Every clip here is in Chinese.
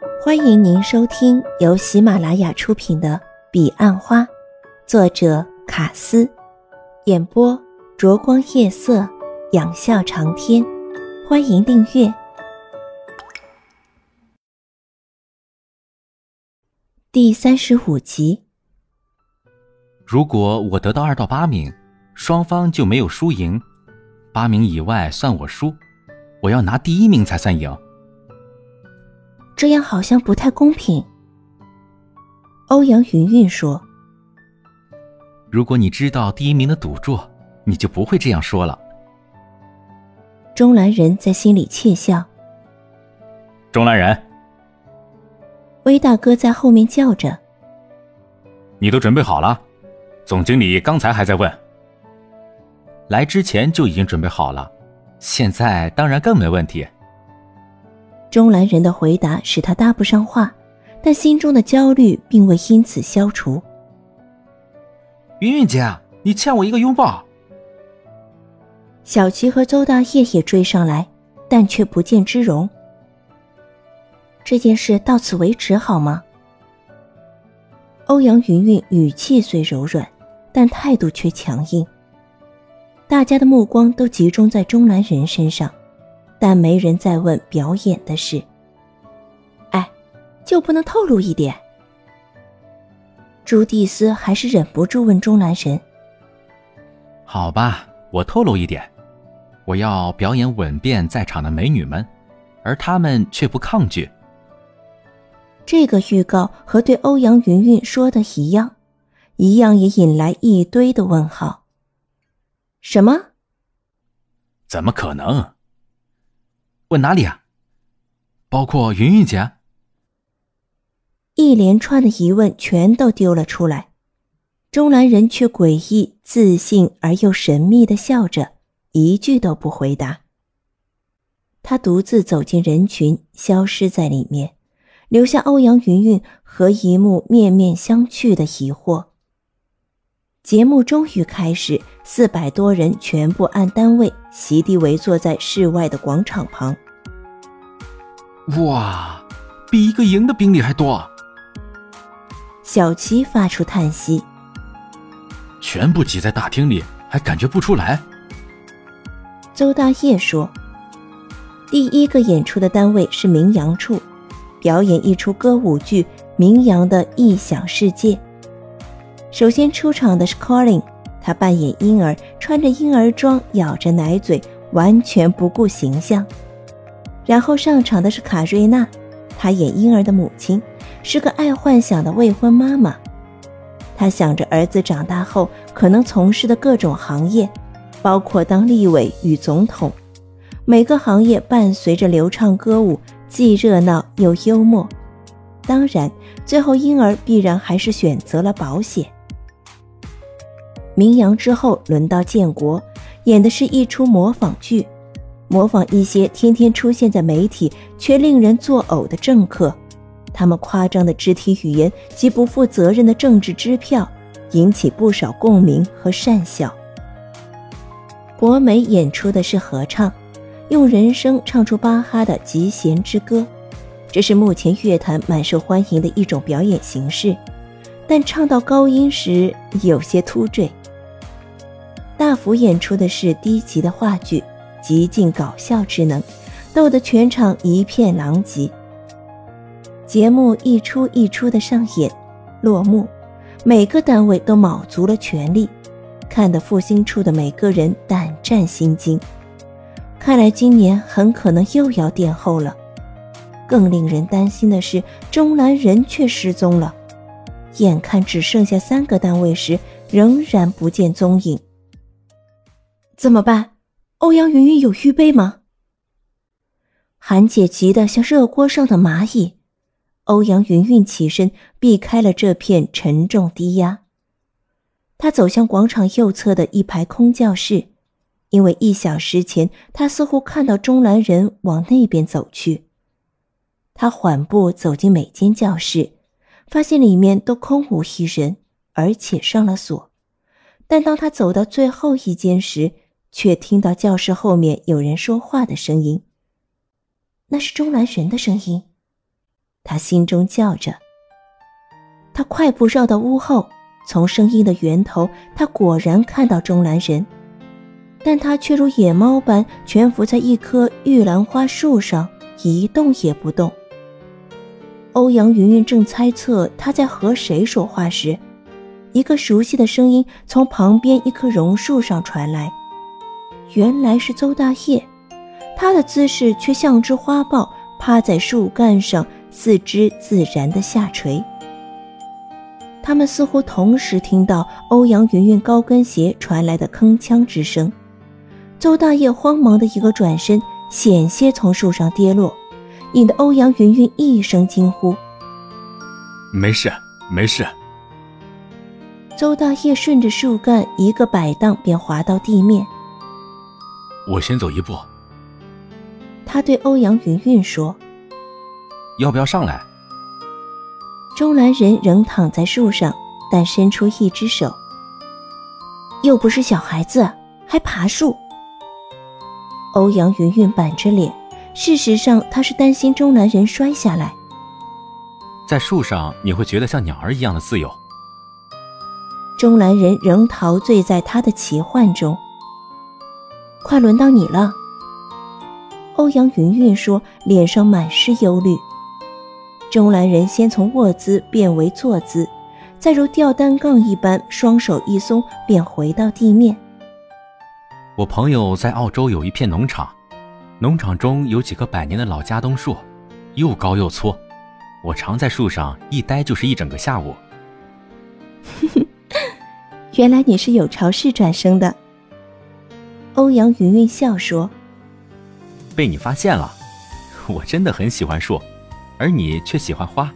欢迎您收听由喜马拉雅出品的《彼岸花》，作者卡斯，演播灼光夜色，仰笑长天。欢迎订阅第三十五集。如果我得到二到八名，双方就没有输赢，八名以外算我输，我要拿第一名才算赢。这样好像不太公平。欧阳云云说：“如果你知道第一名的赌注，你就不会这样说了。”钟兰人在心里窃笑。钟兰人，威大哥在后面叫着：“你都准备好了？”总经理刚才还在问。来之前就已经准备好了，现在当然更没问题。钟兰人的回答使他搭不上话，但心中的焦虑并未因此消除。云云姐，你欠我一个拥抱。小琪和邹大业也追上来，但却不见之容。这件事到此为止好吗？欧阳云云语气虽柔软，但态度却强硬。大家的目光都集中在钟兰人身上，但没人再问表演的事。哎，就不能透露一点？朱蒂斯还是忍不住问钟兰神：“好吧，我透露一点。”我要表演吻遍在场的美女们，而她们却不抗拒。这个预告和对欧阳云云说的一样，一样也引来一堆的问号。什么？怎么可能？问哪里啊？包括云云姐？一连串的疑问全都丢了出来，钟兰人却诡异、自信而又神秘的笑着。一句都不回答。他独自走进人群，消失在里面，留下欧阳云云和一幕面面相觑的疑惑。节目终于开始，四百多人全部按单位席地围坐在室外的广场旁。哇，比一个营的兵力还多！小齐发出叹息：“全部挤在大厅里，还感觉不出来。”邹大业说：“第一个演出的单位是名扬处，表演一出歌舞剧《名扬的异想世界》。首先出场的是 Colin，他扮演婴儿，穿着婴儿装，咬着奶嘴，完全不顾形象。然后上场的是卡瑞娜，她演婴儿的母亲，是个爱幻想的未婚妈妈。她想着儿子长大后可能从事的各种行业。”包括当立委与总统，每个行业伴随着流畅歌舞，既热闹又幽默。当然，最后婴儿必然还是选择了保险。名扬之后，轮到建国，演的是一出模仿剧，模仿一些天天出现在媒体却令人作呕的政客，他们夸张的肢体语言及不负责任的政治支票，引起不少共鸣和讪笑。博美演出的是合唱，用人声唱出巴哈的《极弦之歌》，这是目前乐坛蛮受欢迎的一种表演形式，但唱到高音时有些突坠。大福演出的是低级的话剧，极尽搞笑之能，逗得全场一片狼藉。节目一出一出的上演，落幕，每个单位都卯足了全力。看得复兴处的每个人胆战心惊，看来今年很可能又要殿后了。更令人担心的是，钟南人却失踪了，眼看只剩下三个单位时，仍然不见踪影。怎么办？欧阳云云有预备吗？韩姐急得像热锅上的蚂蚁。欧阳云云起身，避开了这片沉重低压。他走向广场右侧的一排空教室，因为一小时前他似乎看到中兰人往那边走去。他缓步走进每间教室，发现里面都空无一人，而且上了锁。但当他走到最后一间时，却听到教室后面有人说话的声音。那是钟兰人的声音。他心中叫着。他快步绕到屋后，从声音的源头，他果然看到钟兰人，但他却如野猫般蜷伏在一棵玉兰花树上，一动也不动。欧阳云云正猜测他在和谁说话时，一个熟悉的声音从旁边一棵榕树上传来，原来是邹大业，他的姿势却像只花豹，趴在树干上，四肢自然的下垂。他们似乎同时听到欧阳云云高跟鞋传来的铿锵之声，邹大业慌忙的一个转身，险些从树上跌落，引得欧阳云云一声惊呼：“没事，没事。”邹大业顺着树干一个摆荡，便滑到地面。我先走一步。他对欧阳云云说：“要不要上来？”钟兰人仍躺在树上，但伸出一只手。又不是小孩子，还爬树。欧阳云云板着脸，事实上他是担心钟兰人摔下来。在树上你会觉得像鸟儿一样的自由。钟兰人仍陶醉在他的奇幻中。快轮到你了，欧阳云云说，脸上满是忧虑。钟兰人先从卧姿变为坐姿，再如吊单杠一般，双手一松便回到地面。我朋友在澳洲有一片农场，农场中有几棵百年的老家冬树，又高又粗。我常在树上一待就是一整个下午。原来你是有巢氏转生的。欧阳云云笑说：“被你发现了，我真的很喜欢树。”而你却喜欢花。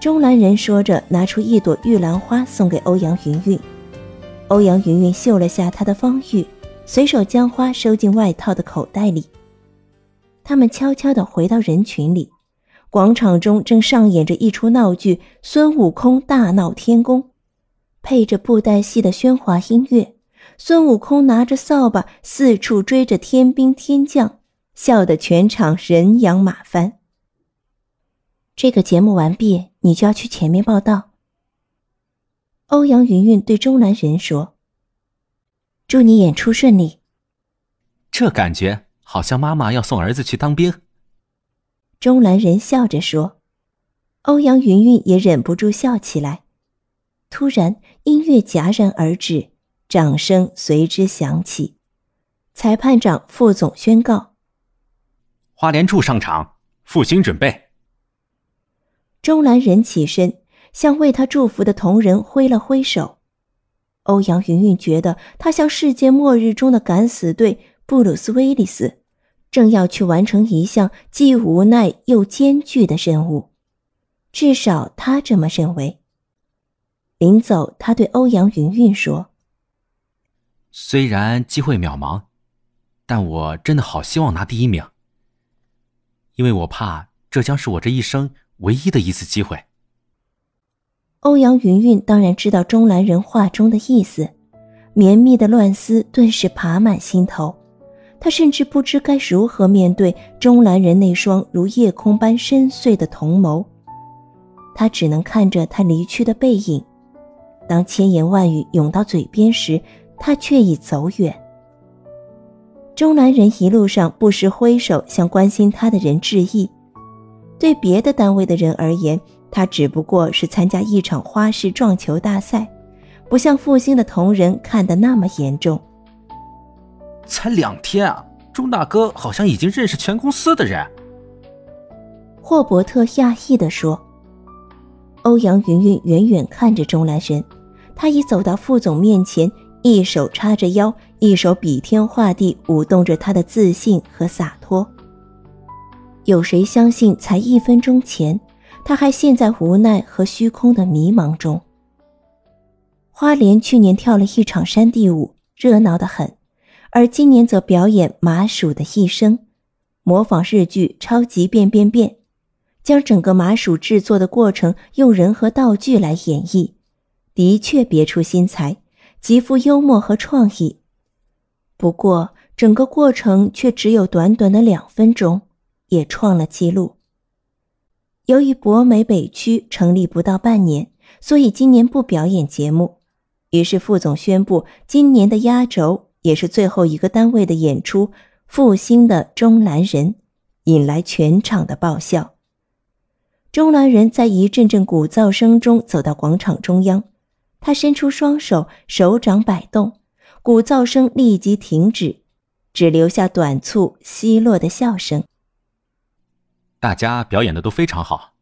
钟兰人说着，拿出一朵玉兰花送给欧阳云云。欧阳云云嗅了下他的芳玉，随手将花收进外套的口袋里。他们悄悄地回到人群里，广场中正上演着一出闹剧《孙悟空大闹天宫》，配着布袋戏的喧哗音乐，孙悟空拿着扫把四处追着天兵天将。笑得全场人仰马翻。这个节目完毕，你就要去前面报道。欧阳云云对钟南人说：“祝你演出顺利。”这感觉好像妈妈要送儿子去当兵。钟南人笑着说：“欧阳云云也忍不住笑起来。”突然，音乐戛然而止，掌声随之响起。裁判长副总宣告。花莲处上场，复兴准备。钟兰人起身，向为他祝福的同仁挥了挥手。欧阳云云觉得他像世界末日中的敢死队布鲁斯威利斯，正要去完成一项既无奈又艰巨的任务，至少他这么认为。临走，他对欧阳云云说：“虽然机会渺茫，但我真的好希望拿第一名。”因为我怕这将是我这一生唯一的一次机会。欧阳云云当然知道钟兰人话中的意思，绵密的乱丝顿时爬满心头，他甚至不知该如何面对钟兰人那双如夜空般深邃的瞳眸，他只能看着他离去的背影。当千言万语涌到嘴边时，他却已走远。钟兰人一路上不时挥手向关心他的人致意，对别的单位的人而言，他只不过是参加一场花式撞球大赛，不像复兴的同仁看得那么严重。才两天啊，钟大哥好像已经认识全公司的人。霍伯特讶异地说。欧阳云云远远看着钟兰人，他已走到副总面前。一手叉着腰，一手比天画地舞动着他的自信和洒脱。有谁相信，才一分钟前，他还陷在无奈和虚空的迷茫中？花莲去年跳了一场山地舞，热闹得很，而今年则表演麻薯的一生，模仿日剧《超级变变变》，将整个麻薯制作的过程用人和道具来演绎，的确别出心裁。极富幽默和创意，不过整个过程却只有短短的两分钟，也创了纪录。由于博美北区成立不到半年，所以今年不表演节目。于是副总宣布，今年的压轴也是最后一个单位的演出《复兴的中南人》，引来全场的爆笑。中南人在一阵阵鼓噪声中走到广场中央，他伸出双手，手掌摆动，鼓噪声立即停止，只留下短促奚落的笑声。大家表演的都非常好。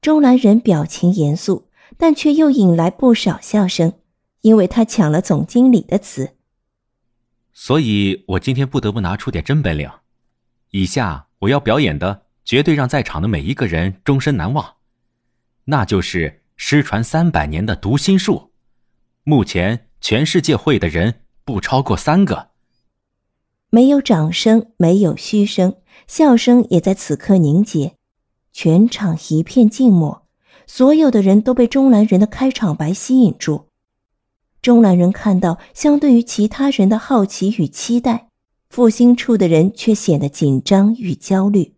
钟兰人表情严肃。但却又引来不少笑声，因为他抢了总经理的词。所以我今天不得不拿出点真本领。以下我要表演的，绝对让在场的每一个人终身难忘，那就是失传三百年的读心术。目前全世界会的人不超过三个。没有掌声，没有嘘声，笑声也在此刻凝结，全场一片静默。所有的人都被钟兰人的开场白吸引住。钟兰人看到，相对于其他人的好奇与期待，复兴处的人却显得紧张与焦虑。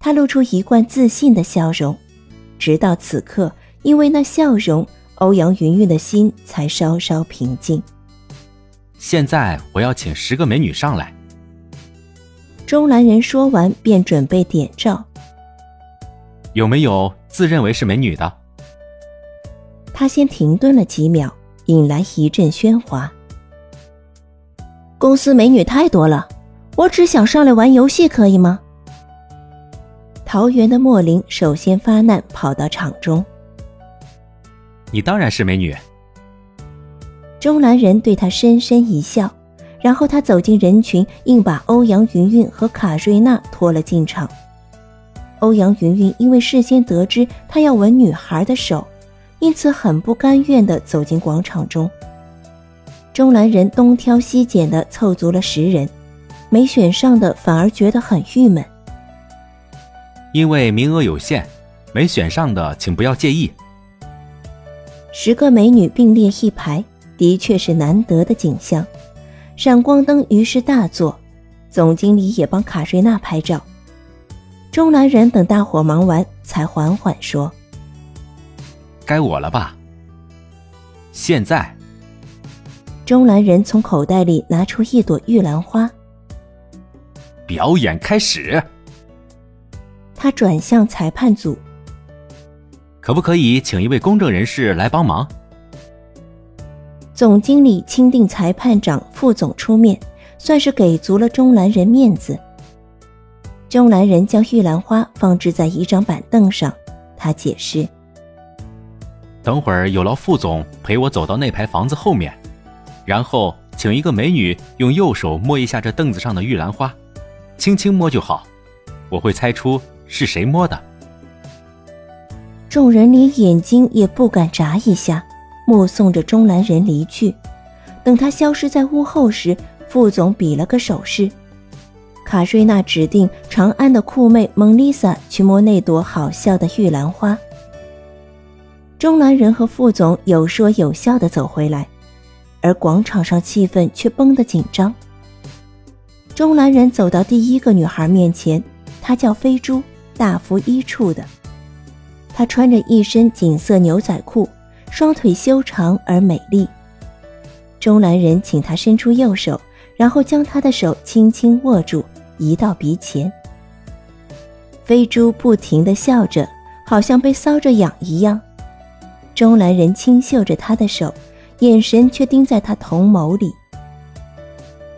他露出一贯自信的笑容，直到此刻，因为那笑容，欧阳云云的心才稍稍平静。现在我要请十个美女上来。钟兰人说完，便准备点照。有没有自认为是美女的？他先停顿了几秒，引来一阵喧哗。公司美女太多了，我只想上来玩游戏，可以吗？桃园的莫林首先发难，跑到场中。你当然是美女。钟兰人对他深深一笑，然后他走进人群，硬把欧阳云云和卡瑞娜拖了进场。欧阳云云因为事先得知他要吻女孩的手，因此很不甘愿地走进广场中。钟兰人东挑西拣地凑足了十人，没选上的反而觉得很郁闷。因为名额有限，没选上的请不要介意。十个美女并列一排，的确是难得的景象。闪光灯于是大作，总经理也帮卡瑞娜拍照。中兰人等大伙忙完，才缓缓说：“该我了吧？”现在，中兰人从口袋里拿出一朵玉兰花。表演开始。他转向裁判组：“可不可以请一位公正人士来帮忙？”总经理钦定裁判长副总出面，算是给足了中兰人面子。中兰人将玉兰花放置在一张板凳上，他解释：“等会儿有劳副总陪我走到那排房子后面，然后请一个美女用右手摸一下这凳子上的玉兰花，轻轻摸就好，我会猜出是谁摸的。”众人连眼睛也不敢眨一下，目送着钟兰人离去。等他消失在屋后时，副总比了个手势。卡瑞娜指定长安的酷妹蒙丽莎去摸那朵好笑的玉兰花。钟兰人和副总有说有笑的走回来，而广场上气氛却绷得紧张。钟兰人走到第一个女孩面前，她叫飞珠，大福一处的。她穿着一身锦色牛仔裤，双腿修长而美丽。钟兰人请她伸出右手，然后将她的手轻轻握住。移到鼻前，飞猪不停地笑着，好像被搔着痒一样。钟兰人轻嗅着他的手，眼神却盯在他瞳眸里。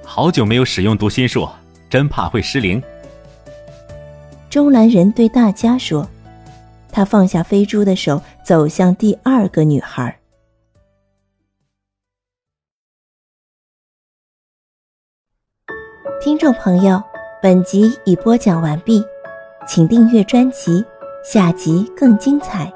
好久没有使用读心术，真怕会失灵。钟兰人对大家说，他放下飞猪的手，走向第二个女孩。听众朋友。本集已播讲完毕，请订阅专辑，下集更精彩。